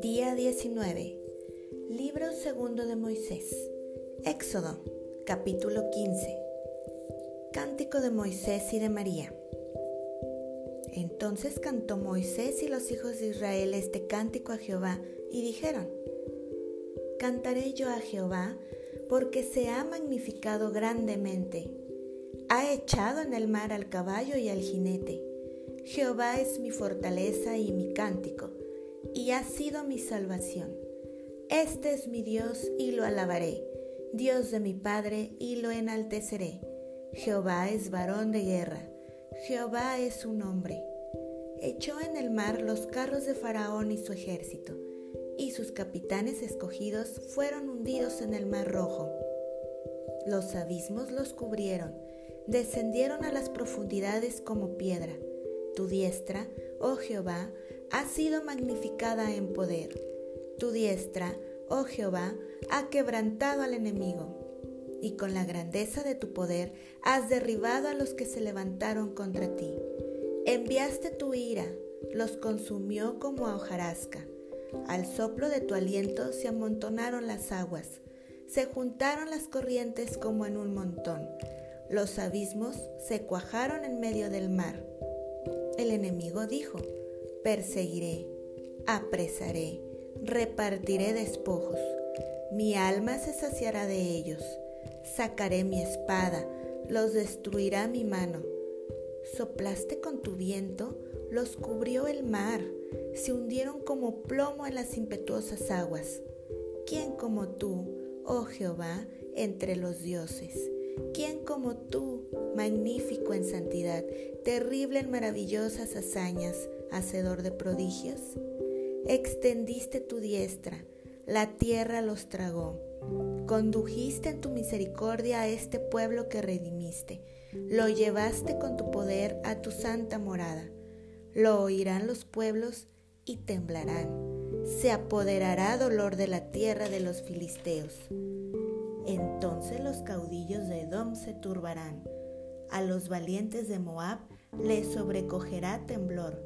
Día 19. Libro segundo de Moisés. Éxodo, capítulo 15. Cántico de Moisés y de María. Entonces cantó Moisés y los hijos de Israel este cántico a Jehová y dijeron, Cantaré yo a Jehová porque se ha magnificado grandemente. Ha echado en el mar al caballo y al jinete. Jehová es mi fortaleza y mi cántico, y ha sido mi salvación. Este es mi Dios y lo alabaré, Dios de mi Padre y lo enalteceré. Jehová es varón de guerra, Jehová es su nombre. Echó en el mar los carros de Faraón y su ejército y sus capitanes escogidos fueron hundidos en el mar rojo. Los abismos los cubrieron, descendieron a las profundidades como piedra. Tu diestra, oh Jehová, ha sido magnificada en poder. Tu diestra, oh Jehová, ha quebrantado al enemigo. Y con la grandeza de tu poder has derribado a los que se levantaron contra ti. Enviaste tu ira, los consumió como a hojarasca. Al soplo de tu aliento se amontonaron las aguas, se juntaron las corrientes como en un montón, los abismos se cuajaron en medio del mar. El enemigo dijo, perseguiré, apresaré, repartiré despojos, mi alma se saciará de ellos, sacaré mi espada, los destruirá mi mano. Soplaste con tu viento, los cubrió el mar, se hundieron como plomo en las impetuosas aguas. ¿Quién como tú, oh Jehová, entre los dioses? ¿Quién como tú, magnífico en santidad, terrible en maravillosas hazañas, hacedor de prodigios? Extendiste tu diestra, la tierra los tragó. Condujiste en tu misericordia a este pueblo que redimiste. Lo llevaste con tu poder a tu santa morada. Lo oirán los pueblos y temblarán. Se apoderará dolor de la tierra de los filisteos. Entonces los caudillos de Edom se turbarán. A los valientes de Moab les sobrecogerá temblor.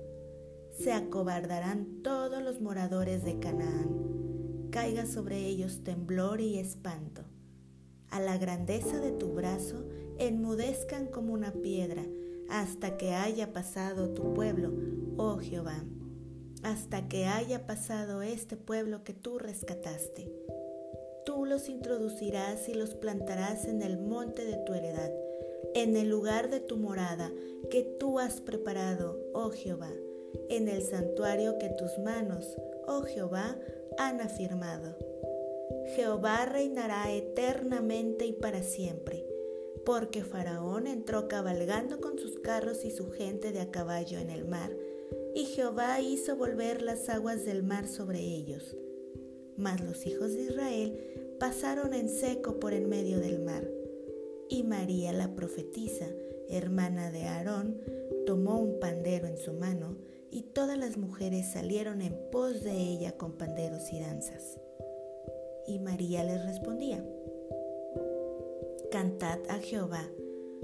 Se acobardarán todos los moradores de Canaán. Caiga sobre ellos temblor y espanto. A la grandeza de tu brazo enmudezcan como una piedra hasta que haya pasado tu pueblo, oh Jehová hasta que haya pasado este pueblo que tú rescataste. Los introducirás y los plantarás en el monte de tu heredad, en el lugar de tu morada que tú has preparado, oh Jehová, en el santuario que tus manos, oh Jehová, han afirmado. Jehová reinará eternamente y para siempre, porque Faraón entró cabalgando con sus carros y su gente de a caballo en el mar, y Jehová hizo volver las aguas del mar sobre ellos. Mas los hijos de Israel pasaron en seco por en medio del mar. Y María la profetisa, hermana de Aarón, tomó un pandero en su mano, y todas las mujeres salieron en pos de ella con panderos y danzas. Y María les respondía, Cantad a Jehová,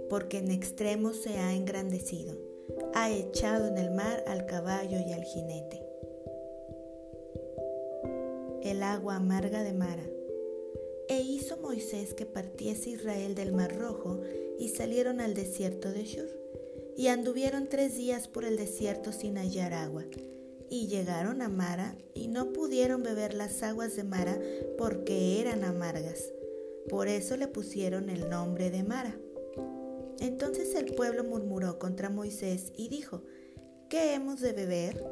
porque en extremo se ha engrandecido ha echado en el mar al caballo y al jinete. El agua amarga de Mara. E hizo Moisés que partiese Israel del mar rojo y salieron al desierto de Shur. Y anduvieron tres días por el desierto sin hallar agua. Y llegaron a Mara y no pudieron beber las aguas de Mara porque eran amargas. Por eso le pusieron el nombre de Mara. Entonces el pueblo murmuró contra Moisés y dijo, ¿qué hemos de beber?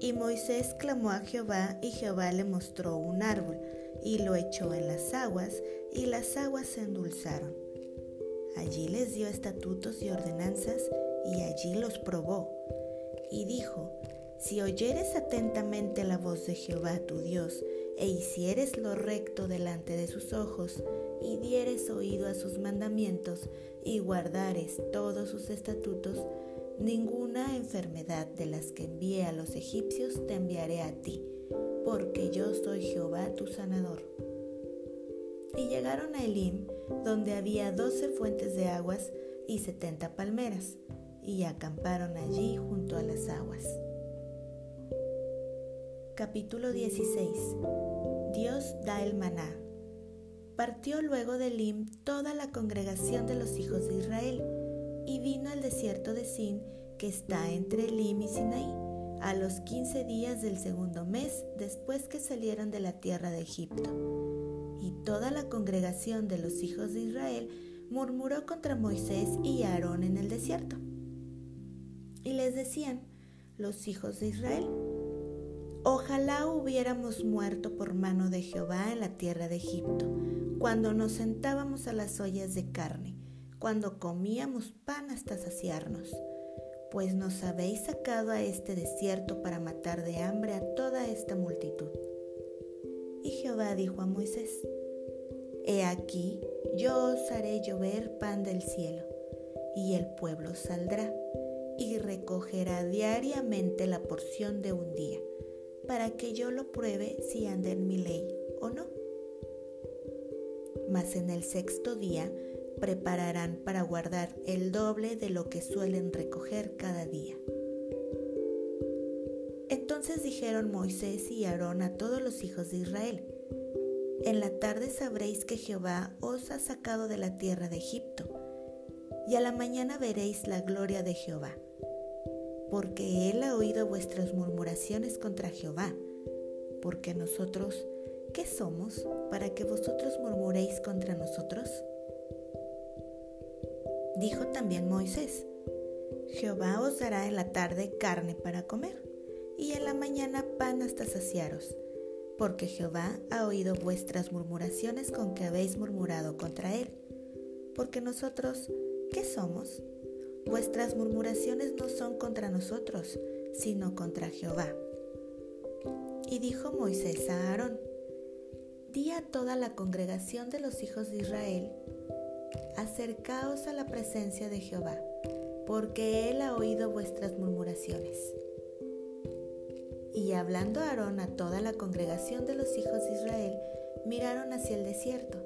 Y Moisés clamó a Jehová y Jehová le mostró un árbol y lo echó en las aguas y las aguas se endulzaron. Allí les dio estatutos y ordenanzas y allí los probó. Y dijo, si oyeres atentamente la voz de Jehová tu Dios e hicieres lo recto delante de sus ojos, y dieres oído a sus mandamientos, y guardares todos sus estatutos, ninguna enfermedad de las que envié a los egipcios te enviaré a ti, porque yo soy Jehová tu sanador. Y llegaron a Elim, donde había doce fuentes de aguas y setenta palmeras, y acamparon allí junto a las aguas. Capítulo 16 Dios da el maná. Partió luego de Lim toda la congregación de los hijos de Israel y vino al desierto de Sin, que está entre Lim y Sinaí, a los quince días del segundo mes después que salieron de la tierra de Egipto. Y toda la congregación de los hijos de Israel murmuró contra Moisés y Aarón en el desierto. Y les decían, los hijos de Israel, Ojalá hubiéramos muerto por mano de Jehová en la tierra de Egipto, cuando nos sentábamos a las ollas de carne, cuando comíamos pan hasta saciarnos, pues nos habéis sacado a este desierto para matar de hambre a toda esta multitud. Y Jehová dijo a Moisés, He aquí, yo os haré llover pan del cielo, y el pueblo saldrá y recogerá diariamente la porción de un día para que yo lo pruebe si anda en mi ley o no. Mas en el sexto día prepararán para guardar el doble de lo que suelen recoger cada día. Entonces dijeron Moisés y Aarón a todos los hijos de Israel, En la tarde sabréis que Jehová os ha sacado de la tierra de Egipto, y a la mañana veréis la gloria de Jehová porque Él ha oído vuestras murmuraciones contra Jehová. Porque nosotros, ¿qué somos para que vosotros murmuréis contra nosotros? Dijo también Moisés, Jehová os dará en la tarde carne para comer, y en la mañana pan hasta saciaros, porque Jehová ha oído vuestras murmuraciones con que habéis murmurado contra Él. Porque nosotros, ¿qué somos? Vuestras murmuraciones no son contra nosotros, sino contra Jehová. Y dijo Moisés a Aarón, Di a toda la congregación de los hijos de Israel, acercaos a la presencia de Jehová, porque él ha oído vuestras murmuraciones. Y hablando Aarón a toda la congregación de los hijos de Israel, miraron hacia el desierto,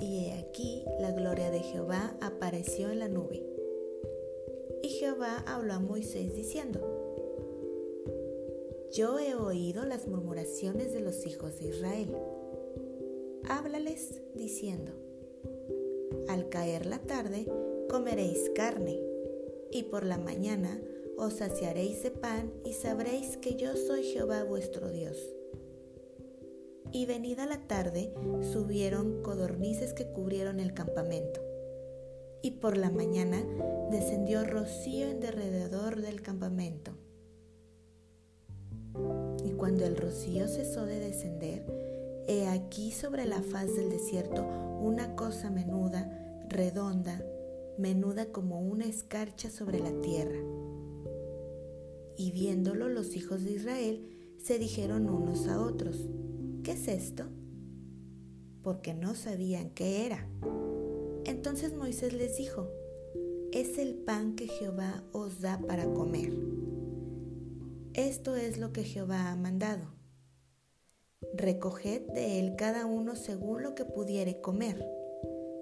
y he aquí la gloria de Jehová apareció en la nube y Jehová habló a Moisés diciendo, Yo he oído las murmuraciones de los hijos de Israel. Háblales diciendo, Al caer la tarde comeréis carne, y por la mañana os saciaréis de pan y sabréis que yo soy Jehová vuestro Dios. Y venida la tarde subieron codornices que cubrieron el campamento y por la mañana descendió rocío en derredor del campamento. Y cuando el rocío cesó de descender, he aquí sobre la faz del desierto una cosa menuda, redonda, menuda como una escarcha sobre la tierra. Y viéndolo los hijos de Israel se dijeron unos a otros, ¿qué es esto? Porque no sabían qué era. Entonces Moisés les dijo, es el pan que Jehová os da para comer. Esto es lo que Jehová ha mandado. Recoged de él cada uno según lo que pudiere comer,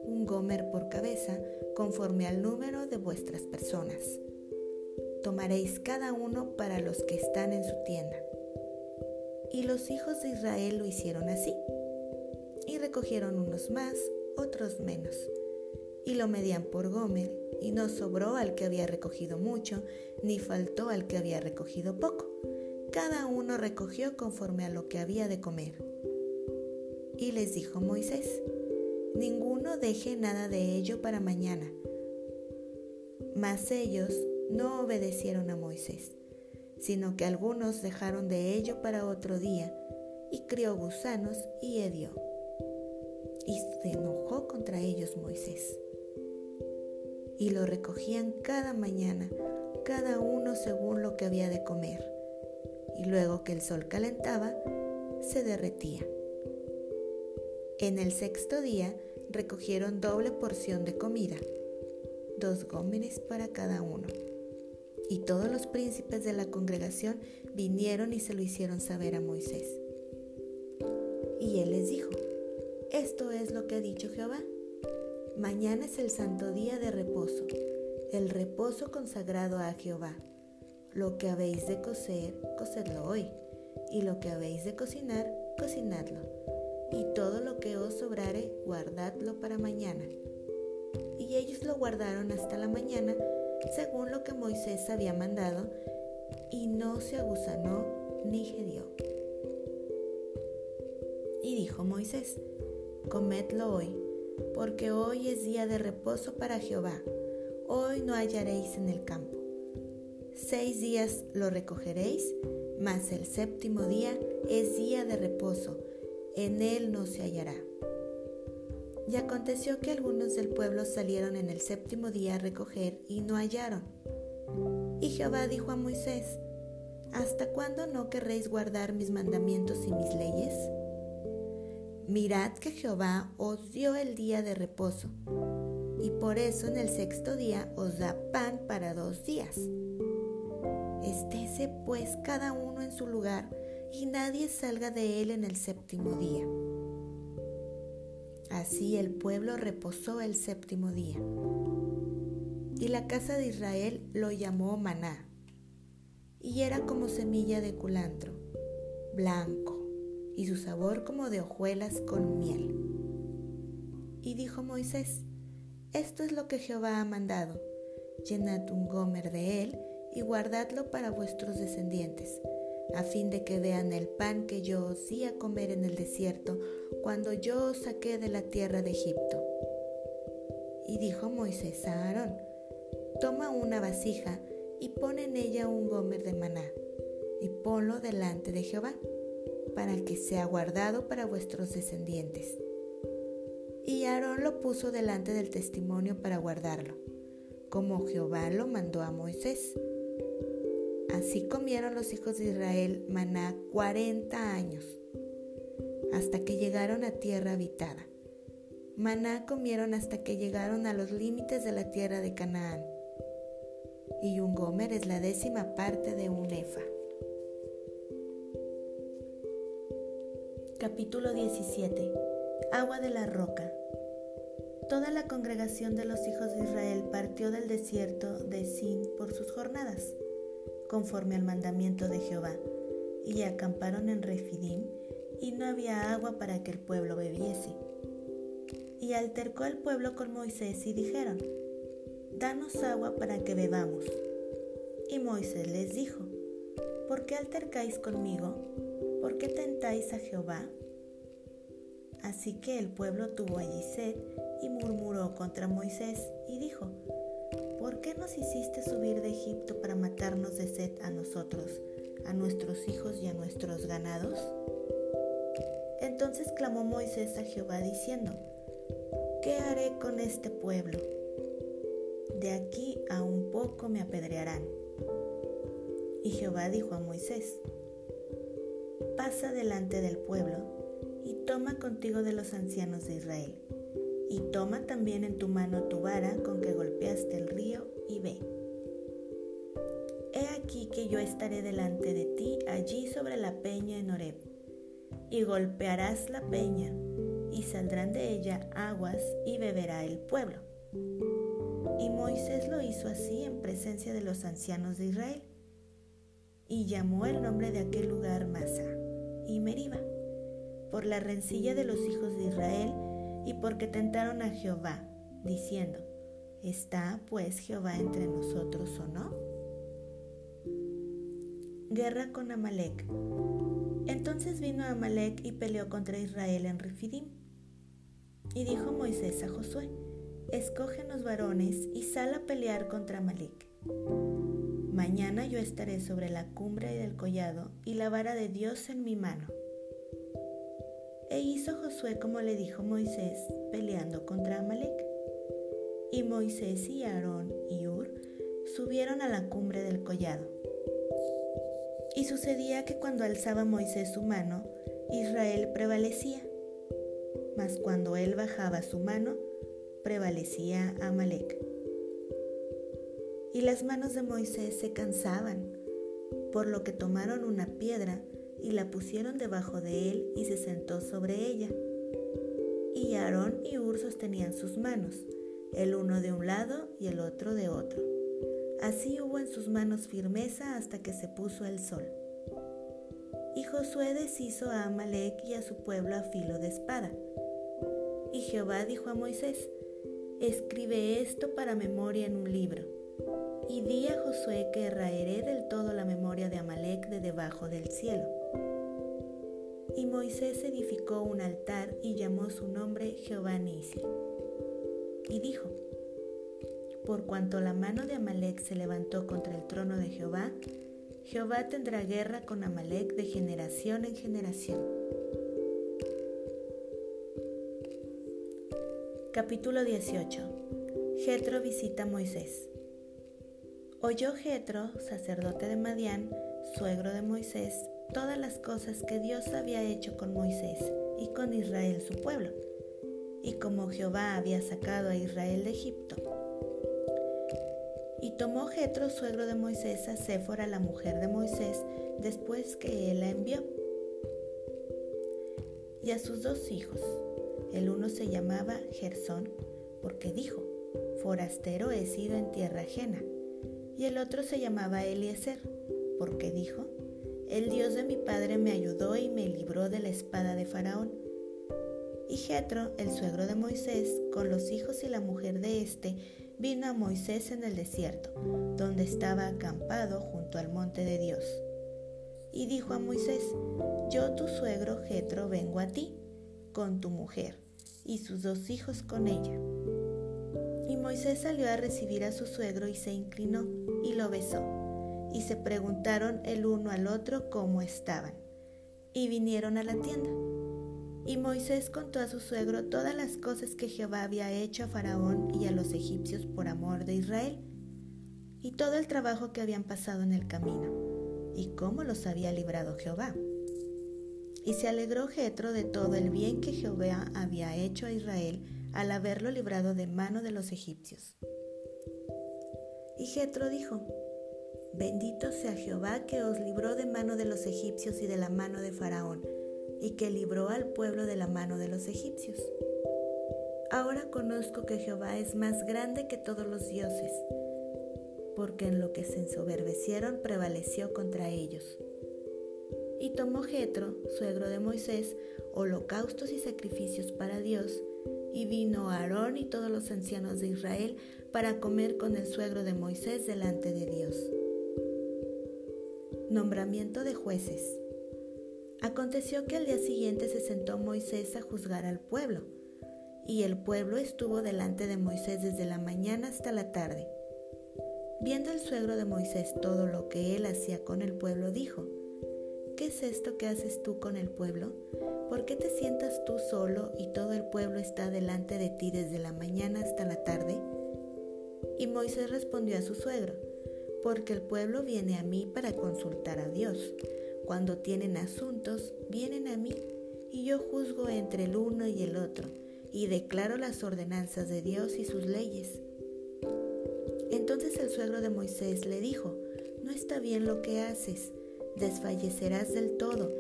un gomer por cabeza, conforme al número de vuestras personas. Tomaréis cada uno para los que están en su tienda. Y los hijos de Israel lo hicieron así, y recogieron unos más, otros menos y lo medían por Gomer, y no sobró al que había recogido mucho, ni faltó al que había recogido poco. Cada uno recogió conforme a lo que había de comer. Y les dijo Moisés, ninguno deje nada de ello para mañana. Mas ellos no obedecieron a Moisés, sino que algunos dejaron de ello para otro día, y crió gusanos y hedió. Y se enojó contra ellos Moisés y lo recogían cada mañana, cada uno según lo que había de comer, y luego que el sol calentaba, se derretía. En el sexto día recogieron doble porción de comida, dos gómenes para cada uno. Y todos los príncipes de la congregación vinieron y se lo hicieron saber a Moisés. Y él les dijo, esto es lo que ha dicho Jehová Mañana es el santo día de reposo, el reposo consagrado a Jehová. Lo que habéis de cocer, cocedlo hoy, y lo que habéis de cocinar, cocinadlo. Y todo lo que os sobrare, guardadlo para mañana. Y ellos lo guardaron hasta la mañana, según lo que Moisés había mandado, y no se agusanó ni gedió. Y dijo Moisés, comedlo hoy, porque hoy es día de reposo para Jehová. Hoy no hallaréis en el campo. Seis días lo recogeréis, mas el séptimo día es día de reposo, en él no se hallará. Y aconteció que algunos del pueblo salieron en el séptimo día a recoger y no hallaron. Y Jehová dijo a Moisés, ¿Hasta cuándo no querréis guardar mis mandamientos y mis leyes? Mirad que Jehová os dio el día de reposo, y por eso en el sexto día os da pan para dos días. Estése pues cada uno en su lugar, y nadie salga de él en el séptimo día. Así el pueblo reposó el séptimo día. Y la casa de Israel lo llamó maná, y era como semilla de culantro, blanco y su sabor como de hojuelas con miel. Y dijo Moisés, esto es lo que Jehová ha mandado, llenad un gomer de él y guardadlo para vuestros descendientes, a fin de que vean el pan que yo os di a comer en el desierto cuando yo os saqué de la tierra de Egipto. Y dijo Moisés a Aarón, toma una vasija y pon en ella un gomer de maná, y ponlo delante de Jehová para que sea guardado para vuestros descendientes. Y Aarón lo puso delante del testimonio para guardarlo, como Jehová lo mandó a Moisés. Así comieron los hijos de Israel maná cuarenta años, hasta que llegaron a tierra habitada. Maná comieron hasta que llegaron a los límites de la tierra de Canaán. Y un gomer es la décima parte de un efa. Capítulo 17 Agua de la roca Toda la congregación de los hijos de Israel partió del desierto de Sin por sus jornadas, conforme al mandamiento de Jehová, y acamparon en Refidim, y no había agua para que el pueblo bebiese. Y altercó el pueblo con Moisés y dijeron, Danos agua para que bebamos. Y Moisés les dijo, ¿por qué altercáis conmigo? ¿por qué tentáis a Jehová? Así que el pueblo tuvo allí sed y murmuró contra Moisés y dijo, ¿por qué nos hiciste subir de Egipto para matarnos de sed a nosotros, a nuestros hijos y a nuestros ganados? Entonces clamó Moisés a Jehová diciendo, ¿qué haré con este pueblo? De aquí a un poco me apedrearán. Y Jehová dijo a Moisés, pasa delante del pueblo y toma contigo de los ancianos de Israel, y toma también en tu mano tu vara con que golpeaste el río y ve. He aquí que yo estaré delante de ti allí sobre la peña en Horeb, y golpearás la peña, y saldrán de ella aguas y beberá el pueblo. Y Moisés lo hizo así en presencia de los ancianos de Israel, y llamó el nombre de aquel lugar Masa y Meriba, por la rencilla de los hijos de Israel y porque tentaron a Jehová, diciendo, ¿está pues Jehová entre nosotros o no? Guerra con Amalek. Entonces vino Amalek y peleó contra Israel en Refidim. Y dijo Moisés a Josué, escógenos varones y sal a pelear contra Amalek. Mañana yo estaré sobre la cumbre del collado y la vara de Dios en mi mano. E hizo Josué como le dijo Moisés, peleando contra Amalek. Y Moisés y Aarón y Ur subieron a la cumbre del collado. Y sucedía que cuando alzaba Moisés su mano, Israel prevalecía. Mas cuando él bajaba su mano, prevalecía Amalek y las manos de Moisés se cansaban, por lo que tomaron una piedra y la pusieron debajo de él y se sentó sobre ella. Y Aarón y Ur sostenían sus manos, el uno de un lado y el otro de otro. Así hubo en sus manos firmeza hasta que se puso el sol. Y Josué deshizo a Amalek y a su pueblo a filo de espada. Y Jehová dijo a Moisés, escribe esto para memoria en un libro. Y di a Josué que raeré del todo la memoria de Amalek de debajo del cielo. Y Moisés edificó un altar y llamó su nombre Jehová Nisi. Y dijo, por cuanto la mano de Amalek se levantó contra el trono de Jehová, Jehová tendrá guerra con Amalek de generación en generación. Capítulo 18. Jetro visita a Moisés. Oyó Jetro, sacerdote de Madián, suegro de Moisés, todas las cosas que Dios había hecho con Moisés y con Israel su pueblo, y como Jehová había sacado a Israel de Egipto y tomó Jetro, suegro de Moisés, a Séfora, la mujer de Moisés, después que él la envió. Y a sus dos hijos. El uno se llamaba Gersón, porque dijo, forastero he sido en tierra ajena. Y el otro se llamaba Eliezer, porque dijo, el Dios de mi padre me ayudó y me libró de la espada de Faraón. Y Jetro, el suegro de Moisés, con los hijos y la mujer de éste, vino a Moisés en el desierto, donde estaba acampado junto al monte de Dios. Y dijo a Moisés, Yo tu suegro Jetro vengo a ti, con tu mujer, y sus dos hijos con ella. Y Moisés salió a recibir a su suegro y se inclinó y lo besó. Y se preguntaron el uno al otro cómo estaban. Y vinieron a la tienda. Y Moisés contó a su suegro todas las cosas que Jehová había hecho a Faraón y a los egipcios por amor de Israel, y todo el trabajo que habían pasado en el camino, y cómo los había librado Jehová. Y se alegró Jetro de todo el bien que Jehová había hecho a Israel al haberlo librado de mano de los egipcios. Y Jetro dijo: Bendito sea Jehová que os libró de mano de los egipcios y de la mano de Faraón y que libró al pueblo de la mano de los egipcios. Ahora conozco que Jehová es más grande que todos los dioses, porque en lo que se ensoberbecieron prevaleció contra ellos. Y tomó Jetro, suegro de Moisés, holocaustos y sacrificios para Dios, y vino Aarón y todos los ancianos de Israel para comer con el suegro de Moisés delante de Dios. Nombramiento de jueces. Aconteció que al día siguiente se sentó Moisés a juzgar al pueblo, y el pueblo estuvo delante de Moisés desde la mañana hasta la tarde. Viendo el suegro de Moisés todo lo que él hacía con el pueblo, dijo, ¿qué es esto que haces tú con el pueblo? ¿Por qué te sientas tú solo y todo el pueblo está delante de ti desde la mañana hasta la tarde? Y Moisés respondió a su suegro, porque el pueblo viene a mí para consultar a Dios cuando tienen asuntos, vienen a mí y yo juzgo entre el uno y el otro y declaro las ordenanzas de Dios y sus leyes. Entonces el suegro de Moisés le dijo, no está bien lo que haces, desfallecerás del todo,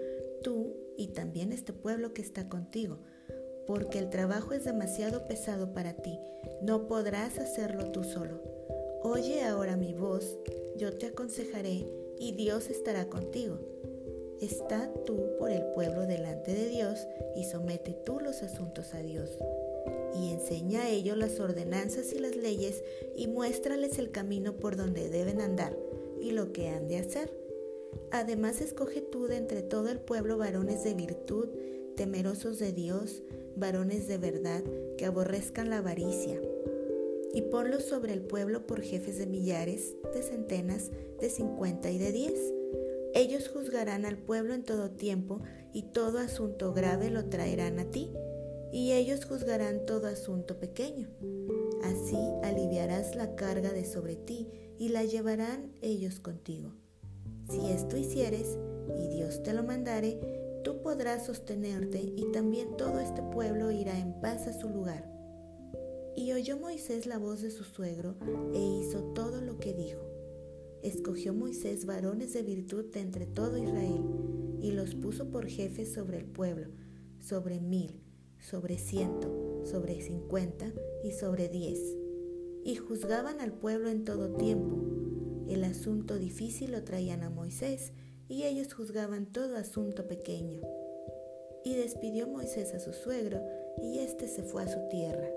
tú y también este pueblo que está contigo, porque el trabajo es demasiado pesado para ti, no podrás hacerlo tú solo. Oye ahora mi voz, yo te aconsejaré y Dios estará contigo. Está tú por el pueblo delante de Dios y somete tú los asuntos a Dios. Y enseña a ellos las ordenanzas y las leyes y muéstrales el camino por donde deben andar y lo que han de hacer. Además escoge tú de entre todo el pueblo varones de virtud, temerosos de Dios, varones de verdad, que aborrezcan la avaricia. Y ponlos sobre el pueblo por jefes de millares, de centenas, de cincuenta y de diez ellos juzgarán al pueblo en todo tiempo y todo asunto grave lo traerán a ti, y ellos juzgarán todo asunto pequeño. Así aliviarás la carga de sobre ti y la llevarán ellos contigo. Si esto hicieres, y Dios te lo mandare, tú podrás sostenerte y también todo este pueblo irá en paz a su lugar. Y oyó Moisés la voz de su suegro e hizo todo lo que dijo escogió Moisés varones de virtud de entre todo Israel y los puso por jefes sobre el pueblo, sobre mil, sobre ciento, sobre cincuenta y sobre diez, y juzgaban al pueblo en todo tiempo. El asunto difícil lo traían a Moisés, y ellos juzgaban todo asunto pequeño. Y despidió Moisés a su suegro, y éste se fue a su tierra.